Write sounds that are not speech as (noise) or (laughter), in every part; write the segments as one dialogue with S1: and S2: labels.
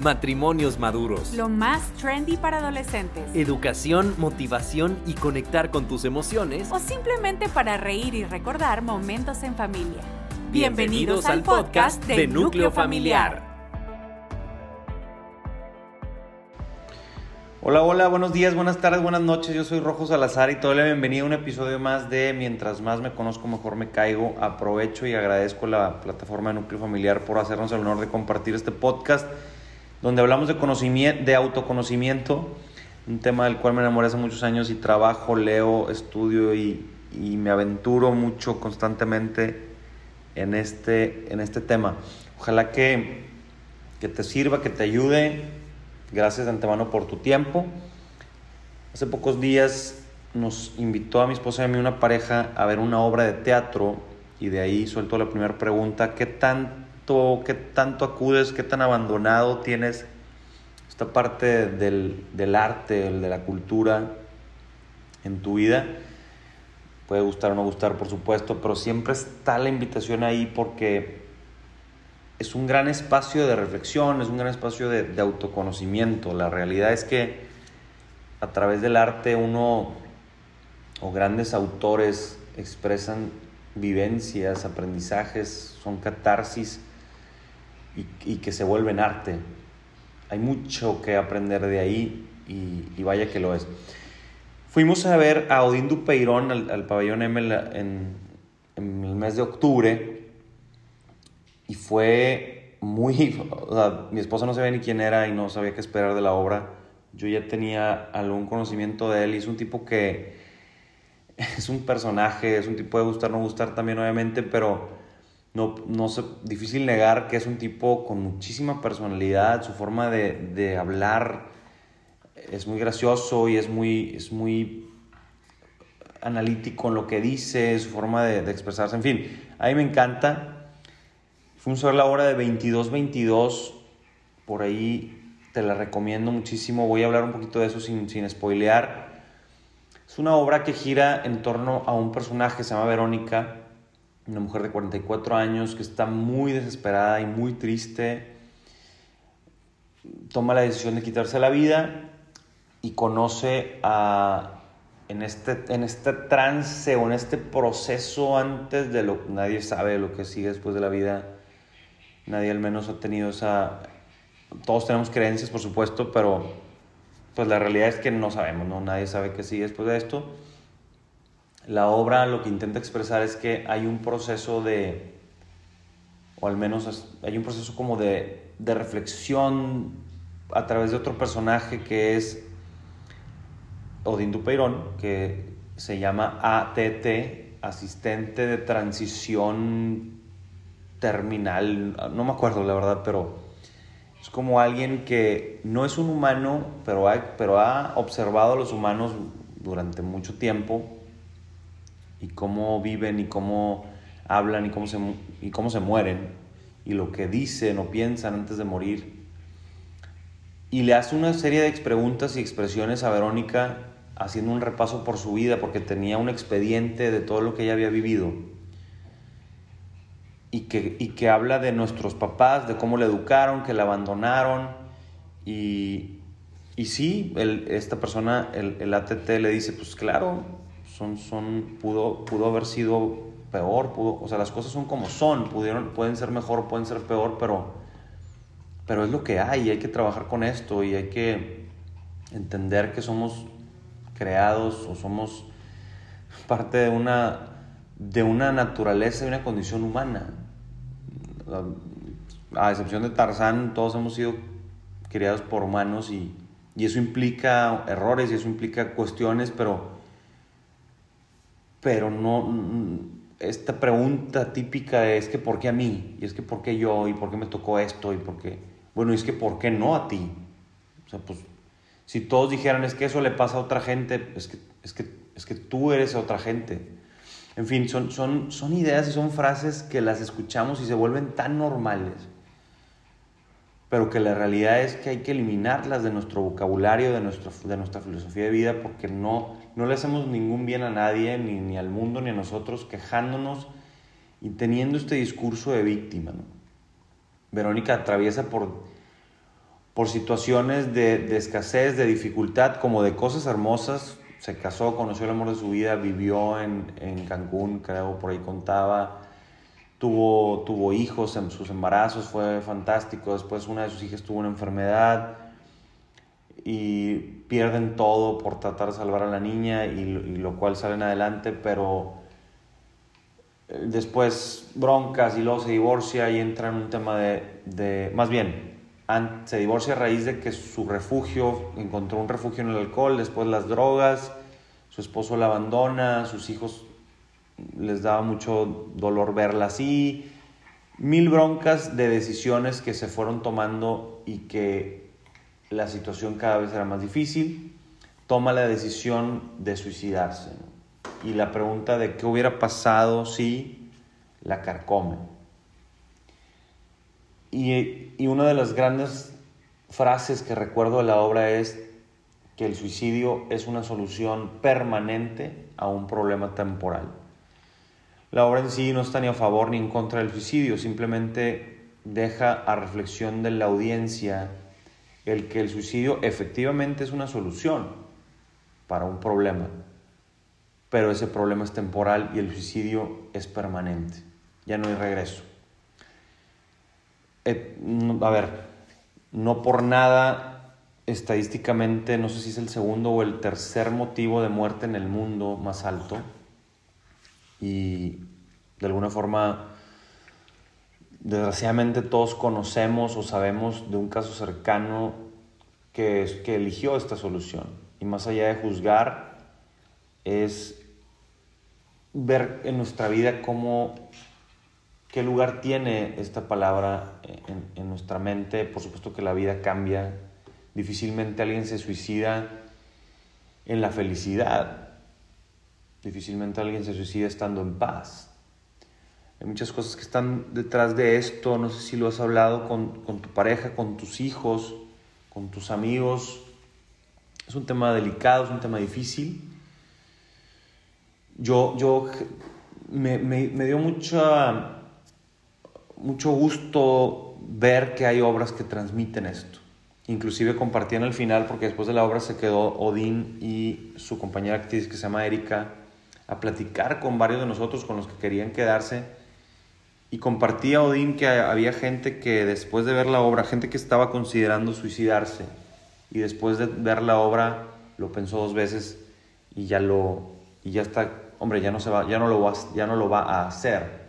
S1: Matrimonios maduros.
S2: Lo más trendy para adolescentes.
S1: Educación, motivación y conectar con tus emociones.
S2: O simplemente para reír y recordar momentos en familia.
S1: Bienvenidos, al podcast de Núcleo Familiar.
S3: Hola, hola, buenos días, buenas tardes, buenas noches. Yo soy Rojo Salazar y te doy la bienvenida a un episodio más de Mientras más me conozco, mejor me caigo. Aprovecho y agradezco a la plataforma de Núcleo Familiar por hacernos el honor de compartir este podcast donde hablamos de, conocimiento, de autoconocimiento, un tema del cual me enamoré hace muchos años y trabajo, leo, estudio y, y me aventuro mucho constantemente en este, en este tema. Ojalá que, que te sirva, que te ayude. Gracias de antemano por tu tiempo. Hace pocos días nos invitó a mi esposa y a mí una pareja a ver una obra de teatro y de ahí suelto la primera pregunta, ¿qué tan qué tanto acudes, qué tan abandonado tienes esta parte del, del arte, de la cultura en tu vida. Puede gustar o no gustar, por supuesto, pero siempre está la invitación ahí porque es un gran espacio de reflexión, es un gran espacio de, de autoconocimiento. La realidad es que a través del arte uno o grandes autores expresan vivencias, aprendizajes, son catarsis y, que se vuelven arte. Hay mucho que aprender de ahí y, vaya que lo es. Fuimos a ver a Odín Dupeirón al, pabellón M en, en, el mes de octubre y fue muy... mi esposa no sabía ni quién era y no sabía qué esperar de la obra. Yo ya tenía algún conocimiento de él y es un tipo que (laughs) es un personaje, es un tipo de gustar, no gustar también obviamente, pero no, no difícil negar que es un tipo con muchísima personalidad, su forma de, hablar es muy gracioso y es muy, es muy analítico en lo que dice, su forma de, expresarse, en fin, a mí me encanta. A ver la obra de 2222, por ahí te la recomiendo muchísimo, voy a hablar un poquito de eso sin, sin spoilear. Es una obra que gira en torno a un personaje, se llama Verónica, una mujer de 44 años que está muy desesperada y muy triste, toma la decisión de quitarse la vida y conoce a, en este, en este trance o en este proceso antes de lo nadie sabe lo que sigue después de la vida, nadie al menos ha tenido esa, todos tenemos creencias por supuesto, pero pues la realidad es que no sabemos, ¿no? nadie sabe qué sigue después de esto la obra lo que intenta expresar es que hay un proceso de, o al menos hay un proceso como de, de reflexión a través de otro personaje que es Odín Dupeirón, que se llama ATT, asistente de transición terminal, no me acuerdo la verdad, pero es como alguien que no es un humano, pero pero ha observado a los humanos durante mucho tiempo y cómo viven y cómo hablan y cómo se, y cómo se mueren y lo que dicen o piensan antes de morir. Y le hace una serie de preguntas y expresiones a Verónica haciendo un repaso por su vida porque tenía un expediente de todo lo que ella había vivido. Y que, y que habla de nuestros papás, de cómo la educaron, que la abandonaron. Y, y sí, esta persona, el, el ATT le dice, pues claro, son, son, pudo, pudo haber sido peor, pudo, o sea, las cosas son como son, pudieron, pueden ser mejor, pueden ser peor, pero, pero es lo que hay, hay que trabajar con esto y hay que entender que somos creados o somos parte de una, de una naturaleza y una condición humana. A excepción de Tarzán, todos hemos sido criados por humanos y, y eso implica errores y eso implica cuestiones, pero pero no, esta pregunta típica es que ¿por qué a mí? Y es que ¿por qué yo? ¿Y por qué me tocó esto? Y por qué, bueno, es que ¿por qué no a ti? O sea, pues Si todos dijeran es que eso le pasa a otra gente, es que, es que, es que tú eres otra gente. En fin, son, son, son ideas y son frases que las escuchamos y se vuelven tan normales, pero que la realidad es que hay que eliminarlas de nuestro vocabulario, de, nuestro, de nuestra filosofía de vida, porque no, no le hacemos ningún bien a nadie, ni, ni al mundo, ni a nosotros, quejándonos y teniendo este discurso de víctima. Verónica atraviesa por, por situaciones de, de, escasez, de dificultad, como de cosas hermosas. Se casó, conoció el amor de su vida, vivió en, en Cancún, creo, por ahí contaba. Tuvo, tuvo hijos en sus embarazos, fue fantástico. Después una de sus hijas tuvo una enfermedad y pierden todo por tratar de salvar a la niña y, y lo cual salen adelante, pero después broncas y luego se divorcia y entra en un tema de, de, más bien, se divorcia a raíz de que su refugio, encontró un refugio en el alcohol, después las drogas, su esposo la abandona, sus hijos les daba mucho dolor verla así, mil broncas de decisiones que se fueron tomando y que la situación cada vez era más difícil, toma la decisión de suicidarse. y la pregunta de qué hubiera pasado si la carcome. Y, y, una de las grandes frases que recuerdo de la obra es que el suicidio es una solución permanente a un problema temporal. La obra en sí no está ni a favor ni en contra del suicidio, simplemente deja a reflexión de la audiencia el que el suicidio efectivamente es una solución para un problema pero ese problema es temporal y el suicidio es permanente. Ya no hay regreso. Eh, a ver, no por nada estadísticamente, no sé si es el segundo o el tercer motivo de muerte en el mundo más alto. Y de alguna forma, desgraciadamente todos conocemos o sabemos de un caso cercano que, eligió esta solución. Y más allá de juzgar, es ver en nuestra vida cómo, qué lugar tiene esta palabra en, nuestra mente. Por supuesto que la vida cambia. Difícilmente alguien se suicida en la felicidad. Difícilmente alguien se suicida estando en paz. Hay muchas cosas que están detrás de esto. No sé si lo has hablado con, con tu pareja, con tus hijos, con tus amigos. Es un tema delicado, es un tema difícil yo, yo me, me, dio mucho gusto ver que hay obras que transmiten esto. Inclusive compartían al final, porque después de la obra se quedó Odín y su compañera actriz que se llama Erika a platicar con varios de nosotros, con los que querían quedarse. Y compartía Odín que había gente que después de ver la obra, gente que estaba considerando suicidarse, y después de ver la obra lo pensó dos veces y ya, lo, y ya está hombre, ya no, se va, ya, no lo va, ya no lo va a hacer.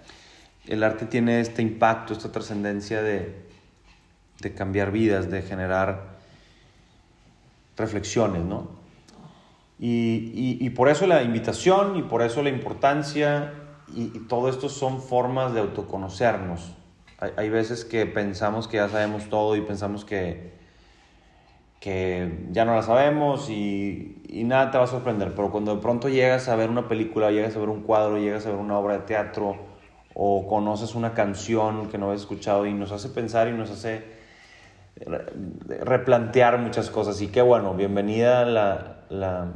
S3: El arte tiene este impacto, esta trascendencia de, de cambiar vidas, de generar reflexiones, ¿no? Y, y, y, por eso la invitación y por eso la importancia y, y todo esto son formas de autoconocernos. Hay, hay, veces que pensamos que ya sabemos todo y pensamos que, que ya no la sabemos y, y, nada te va a sorprender, pero cuando de pronto llegas a ver una película, llegas a ver un cuadro, llegas a ver una obra de teatro o conoces una canción que no habías escuchado y nos hace pensar y nos hace replantear muchas cosas y qué bueno, bienvenida la, la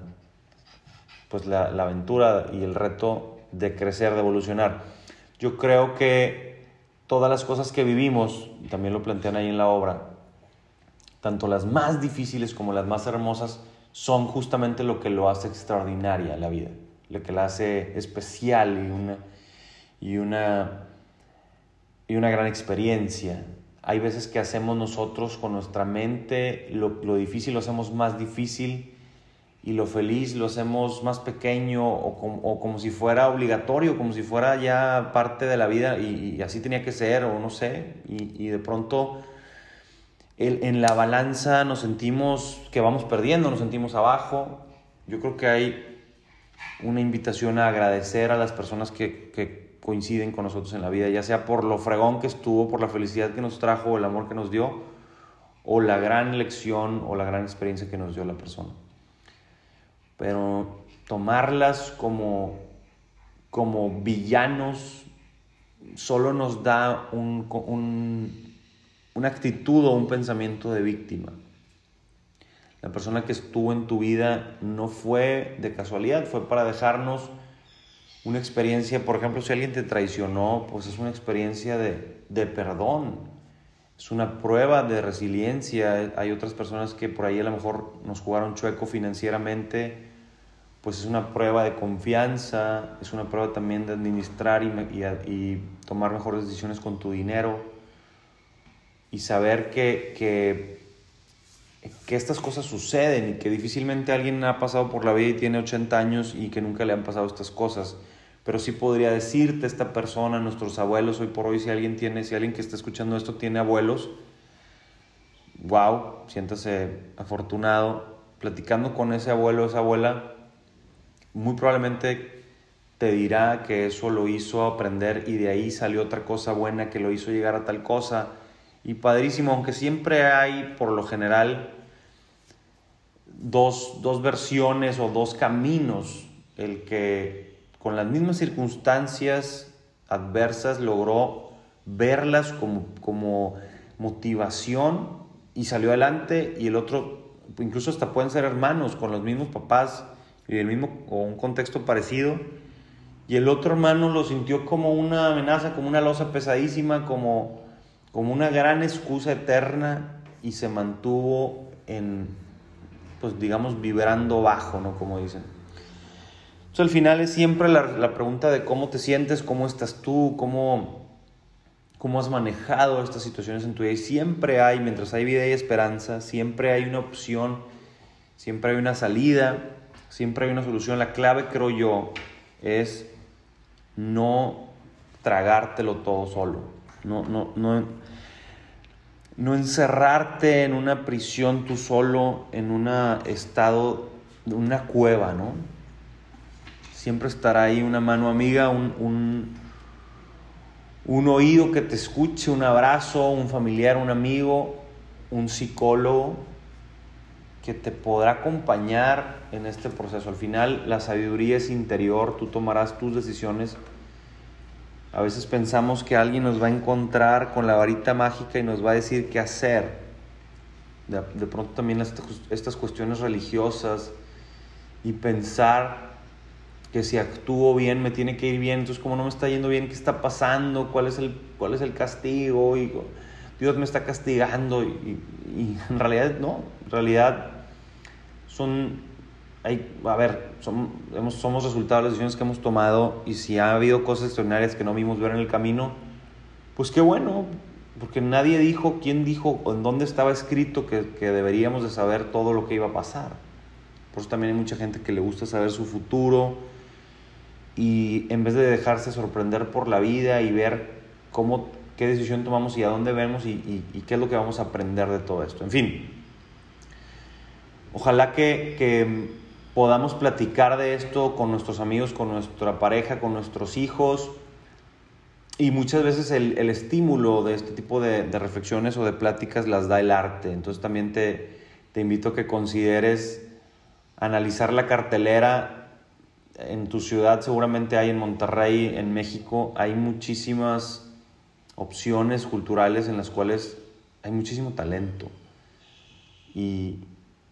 S3: pues la, la aventura y el reto de crecer, de evolucionar. Yo creo que todas las cosas que vivimos, y también lo plantean ahí en la obra, tanto las más difíciles como las más hermosas, son justamente lo que lo hace extraordinaria la vida, lo que la hace especial y una, y una, y una gran experiencia. Hay veces que hacemos nosotros con nuestra mente lo, lo difícil lo hacemos más difícil y lo feliz lo hacemos más pequeño o, com, o como si fuera obligatorio, como si fuera ya parte de la vida y, y así tenía que ser o no sé. Y, y de pronto el, en la balanza nos sentimos que vamos perdiendo, nos sentimos abajo. Yo creo que hay una invitación a agradecer a las personas que, que coinciden con nosotros en la vida, ya sea por lo fregón que estuvo, por la felicidad que nos trajo, el amor que nos dio, o la gran lección o la gran experiencia que nos dio la persona. Pero tomarlas como, como villanos solo nos da un, un, una actitud o un pensamiento de víctima. La persona que estuvo en tu vida no fue de casualidad, fue para dejarnos una experiencia, por ejemplo, si alguien te traicionó, pues es una experiencia de, de perdón, es una prueba de resiliencia. Hay otras personas que por ahí a lo mejor nos jugaron chueco financieramente, pues es una prueba de confianza, es una prueba también de administrar y, tomar mejores decisiones con tu dinero y saber que, que que estas cosas suceden y que difícilmente alguien ha pasado por la vida y tiene 80 años y que nunca le han pasado estas cosas. Pero sí podría decirte esta persona, nuestros abuelos, hoy por hoy, si alguien tiene, si alguien que está escuchando esto tiene abuelos, wow, siéntase afortunado. Platicando con ese abuelo, esa abuela, muy probablemente te dirá que eso lo hizo aprender y de ahí salió otra cosa buena que lo hizo llegar a tal cosa. Y padrísimo, aunque siempre hay, por lo general, dos, dos versiones o dos caminos. El que con las mismas circunstancias adversas logró verlas como, como motivación y salió adelante. Y el otro, incluso hasta pueden ser hermanos con los mismos papás y el mismo o un contexto parecido y el otro hermano lo sintió como una amenaza, como una losa pesadísima, como como una gran excusa eterna y se mantuvo en, pues digamos, vibrando bajo, ¿no? Como dicen. Entonces al final es siempre la, la pregunta de cómo te sientes, cómo estás tú, cómo, cómo has manejado estas situaciones en tu vida. Y siempre hay, mientras hay vida y esperanza, siempre hay una opción, siempre hay una salida, siempre hay una solución. La clave, creo yo, es no tragártelo todo solo. No, no, no, no encerrarte en una prisión tú solo, en un estado, una cueva, ¿no? Siempre estará ahí una mano amiga, un, un, un oído que te escuche, un abrazo, un familiar, un amigo, un psicólogo que te podrá acompañar en este proceso. Al final la sabiduría es interior, tú tomarás tus decisiones a veces pensamos que alguien nos va a encontrar con la varita mágica y nos va a decir qué hacer. De, pronto también estas, cuestiones religiosas y pensar que si actúo bien me tiene que ir bien, entonces como no me está yendo bien, ¿qué está pasando? ¿Cuál es el, cuál es el castigo? Y, Dios me está castigando y, y en realidad no, en realidad son hay, a ver, somos, somos resultado de las decisiones que hemos tomado y si ha habido cosas extraordinarias que no vimos ver en el camino, pues qué bueno, porque nadie dijo, quién dijo, o en dónde estaba escrito que, que, deberíamos de saber todo lo que iba a pasar. Por eso también hay mucha gente que le gusta saber su futuro y en vez de dejarse sorprender por la vida y ver cómo, qué decisión tomamos y a dónde vemos y, y, y qué es lo que vamos a aprender de todo esto. En fin, ojalá que, que podamos platicar de esto con nuestros amigos, con nuestra pareja, con nuestros hijos. Y muchas veces el, el estímulo de este tipo de, de, reflexiones o de pláticas las da el arte. Entonces también te, te invito a que consideres analizar la cartelera. En tu ciudad seguramente hay, en Monterrey, en México, hay muchísimas opciones culturales en las cuales hay muchísimo talento. Y,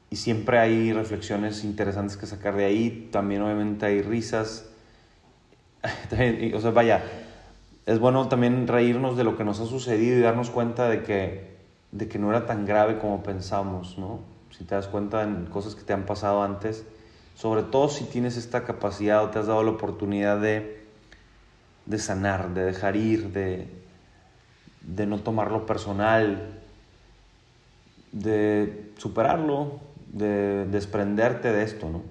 S3: y siempre hay reflexiones interesantes que sacar de ahí, también obviamente hay risas, (laughs) o sea, vaya, es bueno también reírnos de lo que nos ha sucedido y darnos cuenta de que, de que no era tan grave como pensamos, ¿no? Si te das cuenta en cosas que te han pasado antes, sobre todo si tienes esta capacidad o te has dado la oportunidad de, de sanar, de dejar ir, de, de no tomarlo personal, de superarlo, de desprenderte de esto, ¿no?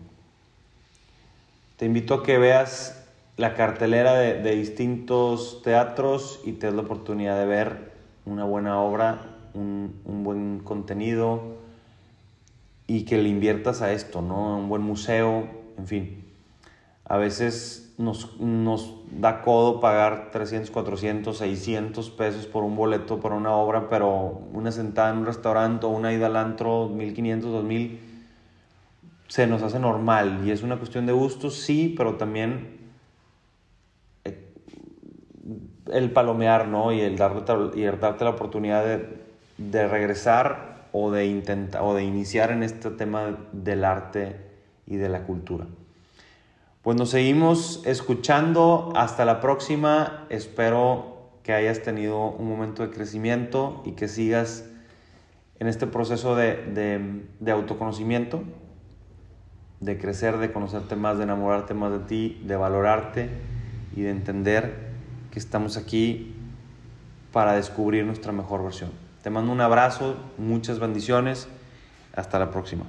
S3: Te invito a que veas la cartelera de, de, distintos teatros y te des la oportunidad de ver una buena obra, un, un, buen contenido y que le inviertas a esto, ¿no? Un buen museo, en fin. A veces nos, nos da codo pagar 300, 400, 600 pesos por un boleto para una obra, pero una sentada en un restaurante o una ida al antro, 1500, 2000, se nos hace normal y es una cuestión de gustos, sí, pero también eh, el palomear, ¿no? Y el darte, y darte la oportunidad de, de regresar o de, intentar, o de iniciar en este tema del arte y de la cultura. Pues nos seguimos escuchando. Hasta la próxima. Espero que hayas tenido un momento de crecimiento y que sigas en este proceso de, de, autoconocimiento, de crecer, de conocerte más, de enamorarte más de ti, de valorarte y de entender que estamos aquí para descubrir nuestra mejor versión. Te mando un abrazo, muchas bendiciones. Hasta la próxima.